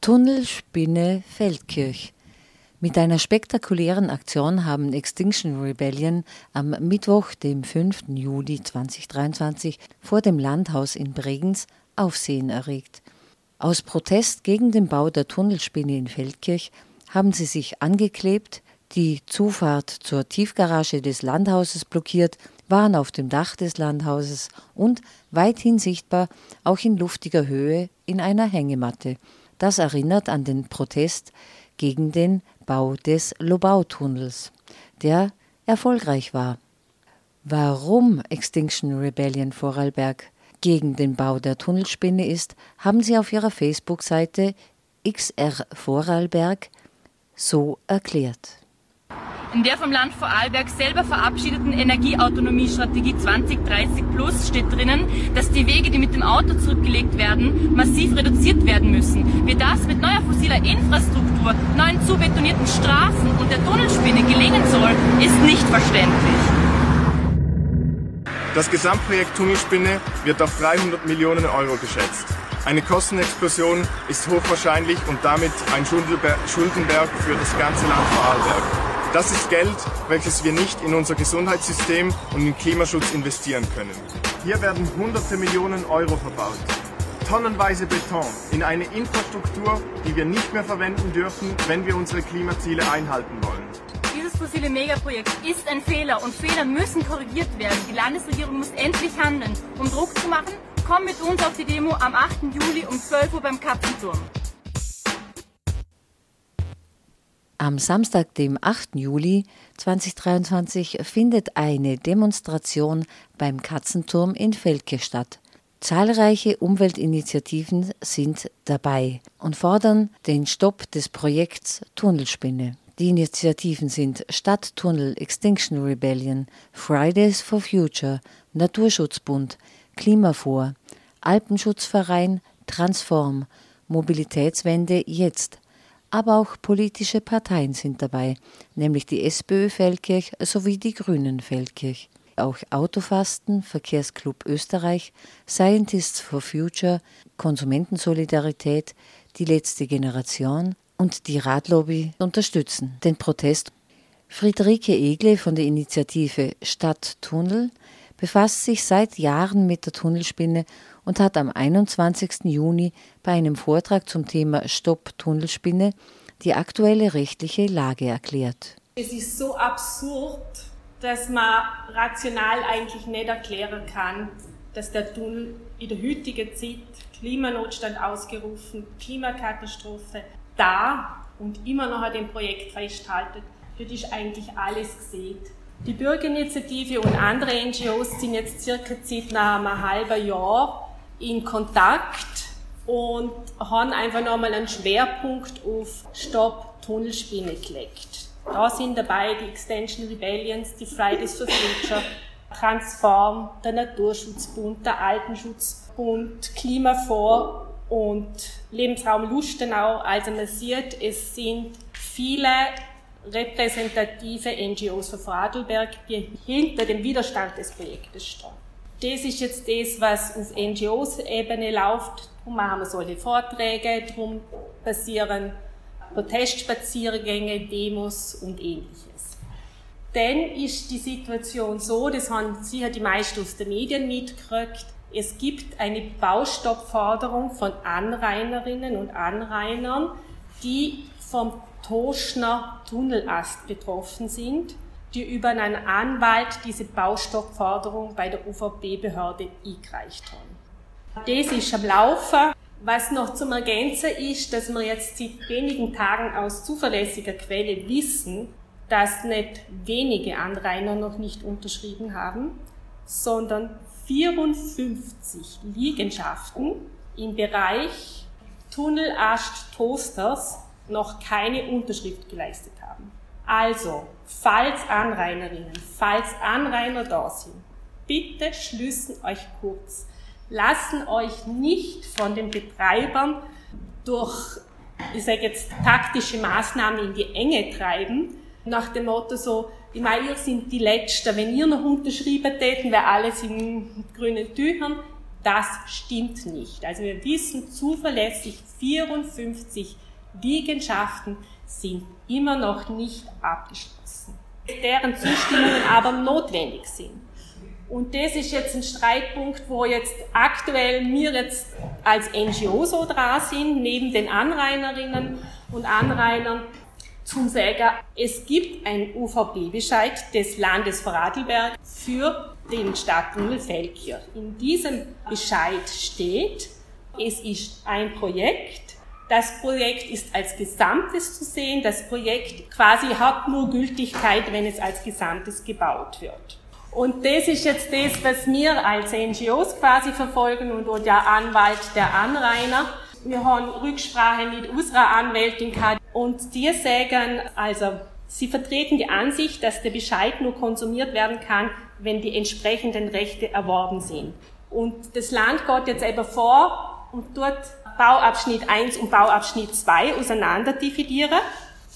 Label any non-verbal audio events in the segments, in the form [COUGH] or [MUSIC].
Tunnelspinne Feldkirch. Mit einer spektakulären Aktion haben Extinction Rebellion am Mittwoch, dem 5. Juli 2023, vor dem Landhaus in Bregenz Aufsehen erregt. Aus Protest gegen den Bau der Tunnelspinne in Feldkirch haben sie sich angeklebt, die Zufahrt zur Tiefgarage des Landhauses blockiert, waren auf dem Dach des Landhauses und weithin sichtbar auch in luftiger Höhe in einer Hängematte. Das erinnert an den Protest gegen den Bau des Lobau-Tunnels, der erfolgreich war. Warum Extinction Rebellion Vorarlberg gegen den Bau der Tunnelspinne ist, haben sie auf ihrer Facebook-Seite XR Vorarlberg so erklärt. In der vom Land Vorarlberg selber verabschiedeten Energieautonomiestrategie 2030 Plus steht drinnen, dass die Wege, die mit dem Auto zurückgelegt werden, massiv reduziert werden müssen. Wie das mit neuer fossiler Infrastruktur, neuen zubetonierten Straßen und der Tunnelspinne gelingen soll, ist nicht verständlich. Das Gesamtprojekt Tunnelspinne wird auf 300 Millionen Euro geschätzt. Eine Kostenexplosion ist hochwahrscheinlich und damit ein Schuldenberg für das ganze Land Vorarlberg. Das ist Geld, welches wir nicht in unser Gesundheitssystem und in Klimaschutz investieren können. Hier werden hunderte Millionen Euro verbaut. Tonnenweise Beton in eine Infrastruktur, die wir nicht mehr verwenden dürfen, wenn wir unsere Klimaziele einhalten wollen. Dieses fossile Megaprojekt ist ein Fehler und Fehler müssen korrigiert werden. Die Landesregierung muss endlich handeln. Um Druck zu machen, komm mit uns auf die Demo am 8. Juli um 12 Uhr beim Katzenturm. Am Samstag, dem 8. Juli 2023, findet eine Demonstration beim Katzenturm in Velke statt. Zahlreiche Umweltinitiativen sind dabei und fordern den Stopp des Projekts Tunnelspinne. Die Initiativen sind Stadttunnel Extinction Rebellion, Fridays for Future, Naturschutzbund, Klimafor, Alpenschutzverein Transform, Mobilitätswende jetzt, aber auch politische Parteien sind dabei, nämlich die SPÖ Feldkirch sowie die Grünen Feldkirch. Auch Autofasten, Verkehrsclub Österreich, Scientists for Future, Konsumentensolidarität, die letzte Generation und die Radlobby unterstützen den Protest. Friederike Egle von der Initiative Stadttunnel befasst sich seit Jahren mit der Tunnelspinne und hat am 21. Juni bei einem Vortrag zum Thema Stopp Tunnelspinne die aktuelle rechtliche Lage erklärt. Es ist so absurd, dass man rational eigentlich nicht erklären kann, dass der Tunnel in der heutigen Zeit Klimanotstand ausgerufen, Klimakatastrophe da und immer noch an dem Projekt festhalten. Das ist eigentlich alles gesehen. Die Bürgerinitiative und andere NGOs sind jetzt circa seit einem halben Jahr in Kontakt und haben einfach nochmal einen Schwerpunkt auf Stopp Tunnelspinne gelegt. Da sind dabei die Extension Rebellions, die Fridays for Future, [COUGHS] Transform, der Naturschutzbund, der Altenschutzbund, Klimafor und Lebensraum Lustenau. Also man sieht, es sind viele repräsentative NGOs von Vorarlberg, die hinter dem Widerstand des Projektes stehen. Das ist jetzt das, was auf NGOs-Ebene läuft. Darum machen wir solche Vorträge, darum passieren Protestspaziergänge, Demos und ähnliches. Dann ist die Situation so, das haben sicher die meisten aus den Medien mitgekriegt, es gibt eine Baustoppforderung von Anrainerinnen und Anrainern, die vom Toschner Tunnelast betroffen sind die über einen Anwalt diese Baustockforderung bei der UVB-Behörde eingereicht haben. Das ist am Laufen. Was noch zum Ergänzen ist, dass wir jetzt seit wenigen Tagen aus zuverlässiger Quelle wissen, dass nicht wenige Anrainer noch nicht unterschrieben haben, sondern 54 Liegenschaften im Bereich Tunnelast Toasters noch keine Unterschrift geleistet haben. Also, falls Anrainerinnen, falls Anrainer da sind, bitte schließen euch kurz. Lassen euch nicht von den Betreibern durch, ich sage jetzt, taktische Maßnahmen in die Enge treiben, nach dem Motto so, ich meine, ihr sind die Letzten. Wenn ihr noch unterschrieben täten, wäre alles in grünen Tüchern. Das stimmt nicht. Also wir wissen zuverlässig, 54 Liegenschaften sind immer noch nicht abgeschlossen, deren Zustimmungen aber notwendig sind. Und das ist jetzt ein Streitpunkt, wo jetzt aktuell wir jetzt als NGO so dran sind, neben den Anrainerinnen und Anrainern, zum sagen, es gibt einen UVP-Bescheid des Landes Vorarlberg für den Stadttunnel Feldkirch. In diesem Bescheid steht, es ist ein Projekt, das Projekt ist als Gesamtes zu sehen, das Projekt quasi hat nur Gültigkeit, wenn es als Gesamtes gebaut wird. Und das ist jetzt das, was wir als NGOs quasi verfolgen und wo der Anwalt der Anrainer. Wir haben Rücksprache mit unserer Anwältin gehabt und die sagen, also sie vertreten die Ansicht, dass der Bescheid nur konsumiert werden kann, wenn die entsprechenden Rechte erworben sind. Und das Land geht jetzt eben vor und dort Bauabschnitt 1 und Bauabschnitt 2 auseinander dividieren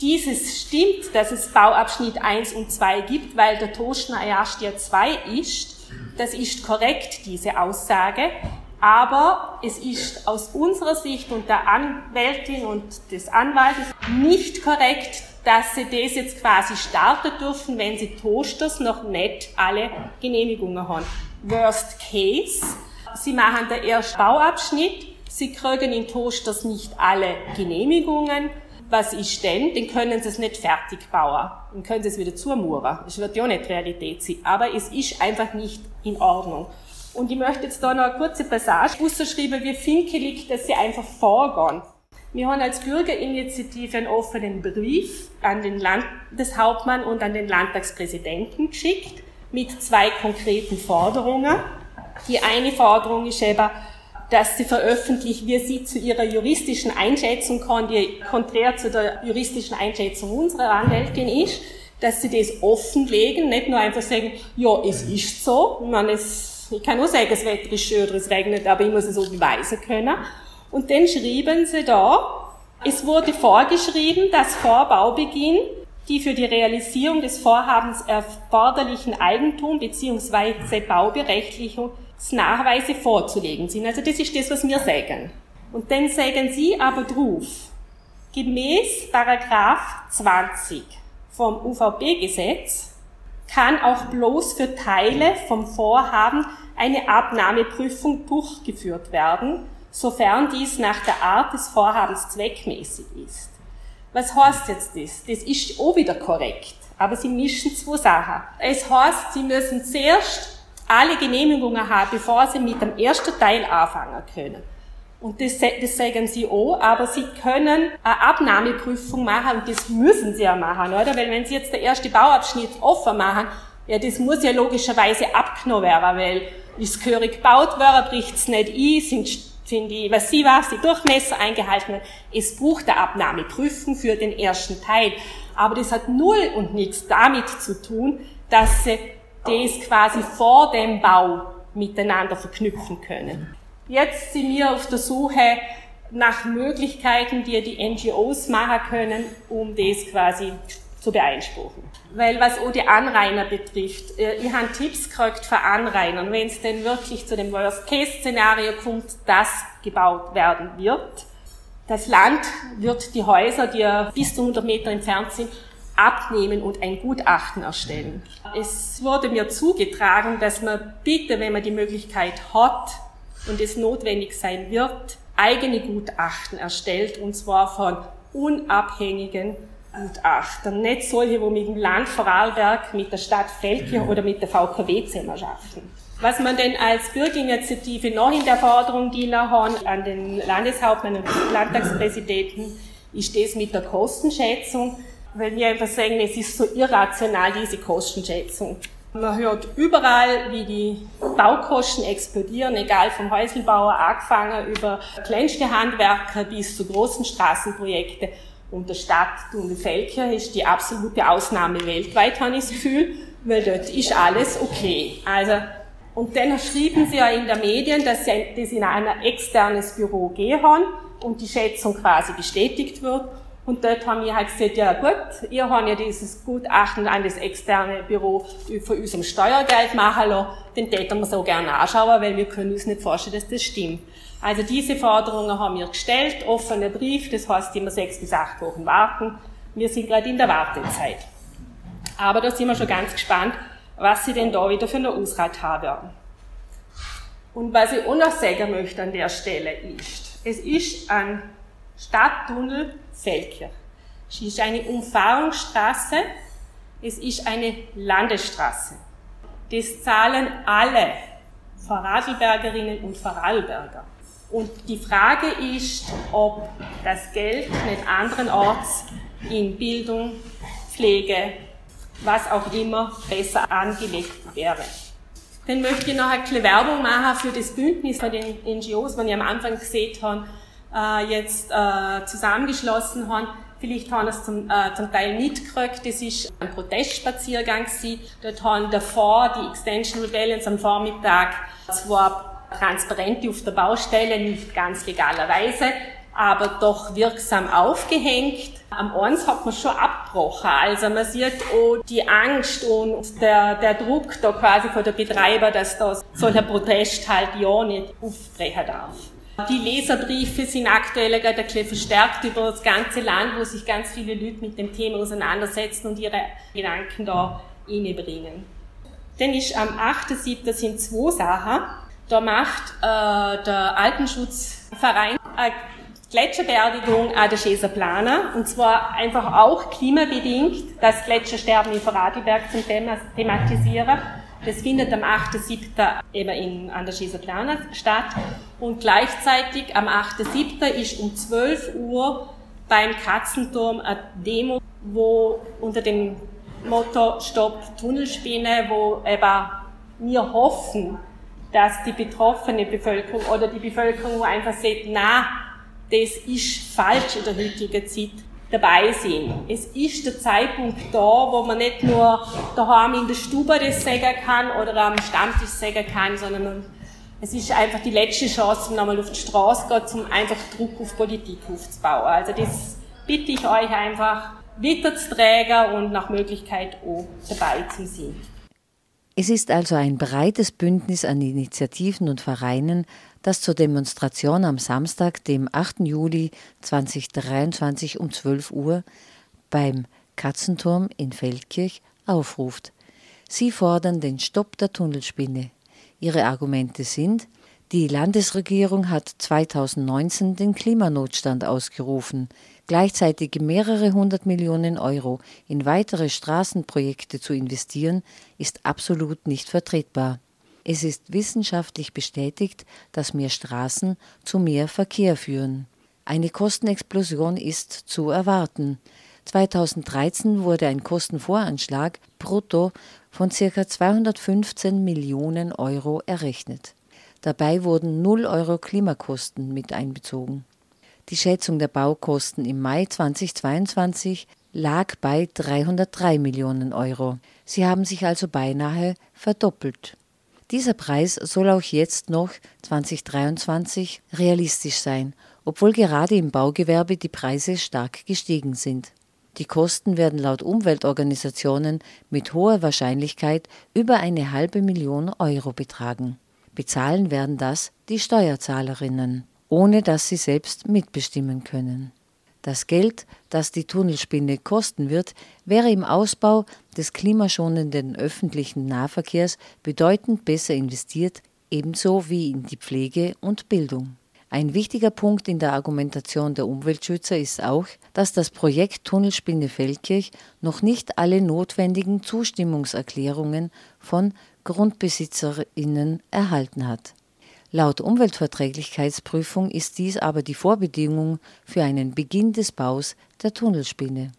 dieses stimmt, dass es Bauabschnitt 1 und 2 gibt, weil der Toschner erst ja 2 ist. Das ist korrekt, diese Aussage. Aber es ist aus unserer Sicht und der Anwältin und des Anwaltes nicht korrekt, dass sie das jetzt quasi starten dürfen, wenn sie Toasters noch nicht alle Genehmigungen haben. Worst case, sie machen den ersten Bauabschnitt, sie kriegen in Toasters nicht alle Genehmigungen, was ist denn? Dann können sie es nicht fertig bauen. Dann können sie es wieder zumauern. Das wird ja nicht Realität sein. Aber es ist einfach nicht in Ordnung. Und ich möchte jetzt da noch eine kurze Passage ausschreiben, wie finkelig, dass sie einfach vorgehen. Wir haben als Bürgerinitiative einen offenen Brief an den Landeshauptmann und an den Landtagspräsidenten geschickt mit zwei konkreten Forderungen. Die eine Forderung ist eben, dass sie veröffentlicht, wie sie zu ihrer juristischen Einschätzung kommt, die konträr zu der juristischen Einschätzung unserer Anwältin ist, dass sie das offenlegen, nicht nur einfach sagen, ja, es ist so. Ich, meine, es, ich kann nur sagen, das Wetter ist schön oder es regnet, aber ich muss es auch beweisen können. Und dann schrieben sie da, es wurde vorgeschrieben, dass vor Baubeginn die für die Realisierung des Vorhabens erforderlichen Eigentum bzw. Bauberechtigung Nachweise vorzulegen sind. Also das ist das, was wir sagen. Und dann sagen Sie aber drauf, gemäß Paragraph 20 vom UVP-Gesetz kann auch bloß für Teile vom Vorhaben eine Abnahmeprüfung durchgeführt werden, sofern dies nach der Art des Vorhabens zweckmäßig ist. Was heißt jetzt das? Das ist auch wieder korrekt, aber Sie mischen zwei Sachen. Es heißt, Sie müssen zuerst alle Genehmigungen haben, bevor sie mit dem ersten Teil anfangen können. Und das, das sagen sie auch, aber sie können eine Abnahmeprüfung machen und das müssen sie ja machen, oder? Weil wenn sie jetzt den ersten Bauabschnitt offen machen, ja, das muss ja logischerweise abgenommen werden, weil ist gehörig gebaut worden, bricht's nicht ein, sind, sind die, was sie was, die Durchmesser eingehalten. Es braucht eine Abnahmeprüfung für den ersten Teil. Aber das hat null und nichts damit zu tun, dass sie das quasi vor dem Bau miteinander verknüpfen können. Jetzt sind wir auf der Suche nach Möglichkeiten, die die NGOs machen können, um das quasi zu beeinspruchen. Weil was auch die Anrainer betrifft, äh, ich habe Tipps gekriegt für Anrainer, wenn es denn wirklich zu dem Worst-Case-Szenario kommt, das gebaut werden wird. Das Land wird die Häuser, die bis zu 100 Meter entfernt sind, abnehmen und ein Gutachten erstellen. Es wurde mir zugetragen, dass man bitte, wenn man die Möglichkeit hat und es notwendig sein wird, eigene Gutachten erstellt, und zwar von unabhängigen Gutachtern. Nicht solche, wo mit dem Land Vorarlberg, mit der Stadt Feldkirch oder mit der VKW zusammen schaffen. Was man denn als Bürgerinitiative noch in der Forderung, die wir haben, an den Landeshauptmann und Landtagspräsidenten, ist das mit der Kostenschätzung weil wir einfach sagen, es ist so irrational, diese Kostenschätzung. Man hört überall, wie die Baukosten explodieren, egal vom Häuselbauer angefangen über kleinste Handwerker bis zu großen Straßenprojekten. Und der Stadt Dunkelfeldkirch ist die absolute Ausnahme weltweit, habe ich das Gefühl, weil dort ist alles okay. Also, und dann schrieben sie ja in den Medien, dass sie das in ein externes Büro gehen und die Schätzung quasi bestätigt wird. Und dort haben wir halt gesagt, ja gut, ihr habt ja dieses Gutachten an das externe Büro von unserem Steuergeld machen lassen, den täten wir so gerne anschauen, weil wir können uns nicht vorstellen, dass das stimmt. Also diese Forderungen haben wir gestellt, offener Brief, das heißt immer sechs bis acht Wochen warten. Wir sind gerade in der Wartezeit. Aber da sind wir schon ganz gespannt, was sie denn da wieder für eine Ausrat haben. Und was ich auch noch sagen möchte an der Stelle ist, es ist ein Stadttunnel Feldkirch. Es ist eine Umfahrungsstraße, es ist eine Landesstraße. Das zahlen alle Vorarlbergerinnen und Vorarlberger. Und die Frage ist, ob das Geld nicht anderenorts in Bildung, Pflege, was auch immer besser angelegt wäre. Dann möchte ich noch ein bisschen Werbung machen für das Bündnis von den NGOs, die ich am Anfang gesehen habe, äh, jetzt äh, zusammengeschlossen haben. Vielleicht haben das zum, äh, zum Teil mitgekriegt. Das ist ein Protestspaziergang gewesen. Dort haben davor die Extension Rebellions am Vormittag zwar Transparente auf der Baustelle, nicht ganz legalerweise, aber doch wirksam aufgehängt. Am Eins hat man schon abgebrochen. Also man sieht auch die Angst und der, der Druck da quasi von der Betreiber, dass da solcher Protest halt ja nicht aufbrechen darf. Die Leserbriefe sind aktuell ein verstärkt über das ganze Land, wo sich ganz viele Leute mit dem Thema auseinandersetzen und ihre Gedanken da reinbringen. Dann ist am 8.7. sind zwei Sachen. Da macht äh, der Altenschutzverein eine Gletscherbeerdigung an der Scheser. Und zwar einfach auch klimabedingt, das Gletschersterben in Vorarlberg zum Thema, thematisieren. Das findet am 8.7. eben in, an der Scheser Plana statt. Und gleichzeitig am 8.7. ist um 12 Uhr beim Katzenturm eine Demo, wo unter dem Motto Stopp Tunnelspinne, wo eben wir hoffen, dass die betroffene Bevölkerung oder die Bevölkerung einfach sagt, na, das ist falsch in der heutigen Zeit dabei sind. Es ist der Zeitpunkt da, wo man nicht nur daheim in der Stube das sagen kann oder am Stammtisch sagen kann, sondern es ist einfach die letzte Chance, um nochmal auf die Straße zu gehen, um einfach Druck auf Politik aufzubauen. Also das bitte ich euch einfach weiterzuträgen und nach Möglichkeit auch dabei zu sein. Es ist also ein breites Bündnis an Initiativen und Vereinen, das zur Demonstration am Samstag, dem 8. Juli 2023 um 12 Uhr beim Katzenturm in Feldkirch aufruft. Sie fordern den Stopp der Tunnelspinne. Ihre Argumente sind, die Landesregierung hat 2019 den Klimanotstand ausgerufen. Gleichzeitig mehrere hundert Millionen Euro in weitere Straßenprojekte zu investieren, ist absolut nicht vertretbar. Es ist wissenschaftlich bestätigt, dass mehr Straßen zu mehr Verkehr führen. Eine Kostenexplosion ist zu erwarten. 2013 wurde ein Kostenvoranschlag brutto von ca. 215 Millionen Euro errechnet. Dabei wurden 0 Euro Klimakosten mit einbezogen. Die Schätzung der Baukosten im Mai 2022 lag bei 303 Millionen Euro. Sie haben sich also beinahe verdoppelt. Dieser Preis soll auch jetzt noch 2023 realistisch sein, obwohl gerade im Baugewerbe die Preise stark gestiegen sind. Die Kosten werden laut Umweltorganisationen mit hoher Wahrscheinlichkeit über eine halbe Million Euro betragen. Bezahlen werden das die Steuerzahlerinnen, ohne dass sie selbst mitbestimmen können. Das Geld, das die Tunnelspinne kosten wird, wäre im Ausbau des klimaschonenden öffentlichen Nahverkehrs bedeutend besser investiert, ebenso wie in die Pflege und Bildung. Ein wichtiger Punkt in der Argumentation der Umweltschützer ist auch, dass das Projekt Tunnelspinne Feldkirch noch nicht alle notwendigen Zustimmungserklärungen von Grundbesitzerinnen erhalten hat. Laut Umweltverträglichkeitsprüfung ist dies aber die Vorbedingung für einen Beginn des Baus der Tunnelspinne.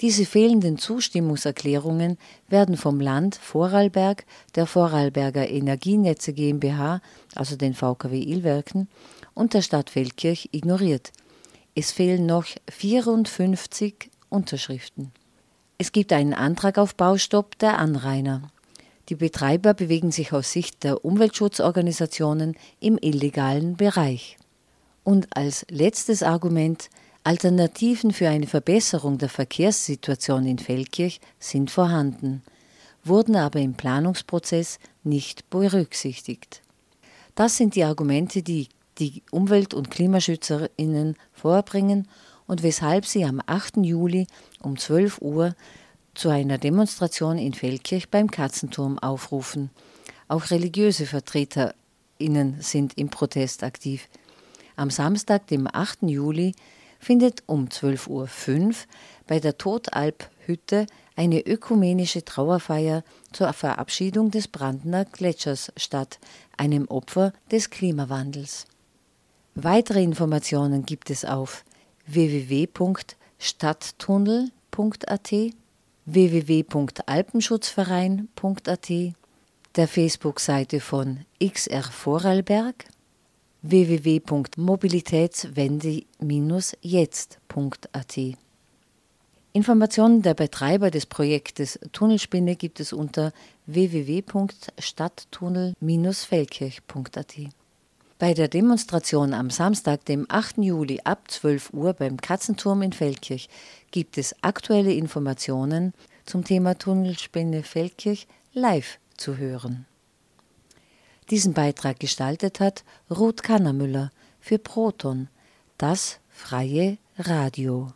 Diese fehlenden Zustimmungserklärungen werden vom Land Vorarlberg, der Vorarlberger Energienetze GmbH, also den VKW Ilwerken, und der Stadt Feldkirch ignoriert. Es fehlen noch 54 Unterschriften. Es gibt einen Antrag auf Baustopp der Anrainer. Die Betreiber bewegen sich aus Sicht der Umweltschutzorganisationen im illegalen Bereich. Und als letztes Argument Alternativen für eine Verbesserung der Verkehrssituation in Feldkirch sind vorhanden, wurden aber im Planungsprozess nicht berücksichtigt. Das sind die Argumente, die die Umwelt- und KlimaschützerInnen vorbringen und weshalb sie am 8. Juli um 12 Uhr zu einer Demonstration in Feldkirch beim Katzenturm aufrufen. Auch religiöse VertreterInnen sind im Protest aktiv. Am Samstag, dem 8. Juli, findet um 12.05 Uhr bei der Totalp-Hütte eine ökumenische Trauerfeier zur Verabschiedung des Brandener Gletschers statt, einem Opfer des Klimawandels. Weitere Informationen gibt es auf www.stadttunnel.at, www.alpenschutzverein.at, der Facebook-Seite von XR Vorarlberg, www.mobilitätswende-jetzt.at. Informationen der Betreiber des Projektes Tunnelspinne gibt es unter www.stadttunnel-feldkirch.at. Bei der Demonstration am Samstag, dem 8. Juli ab 12 Uhr beim Katzenturm in Feldkirch gibt es aktuelle Informationen zum Thema Tunnelspinne Feldkirch live zu hören. Diesen Beitrag gestaltet hat Ruth Kannermüller für Proton, das freie Radio.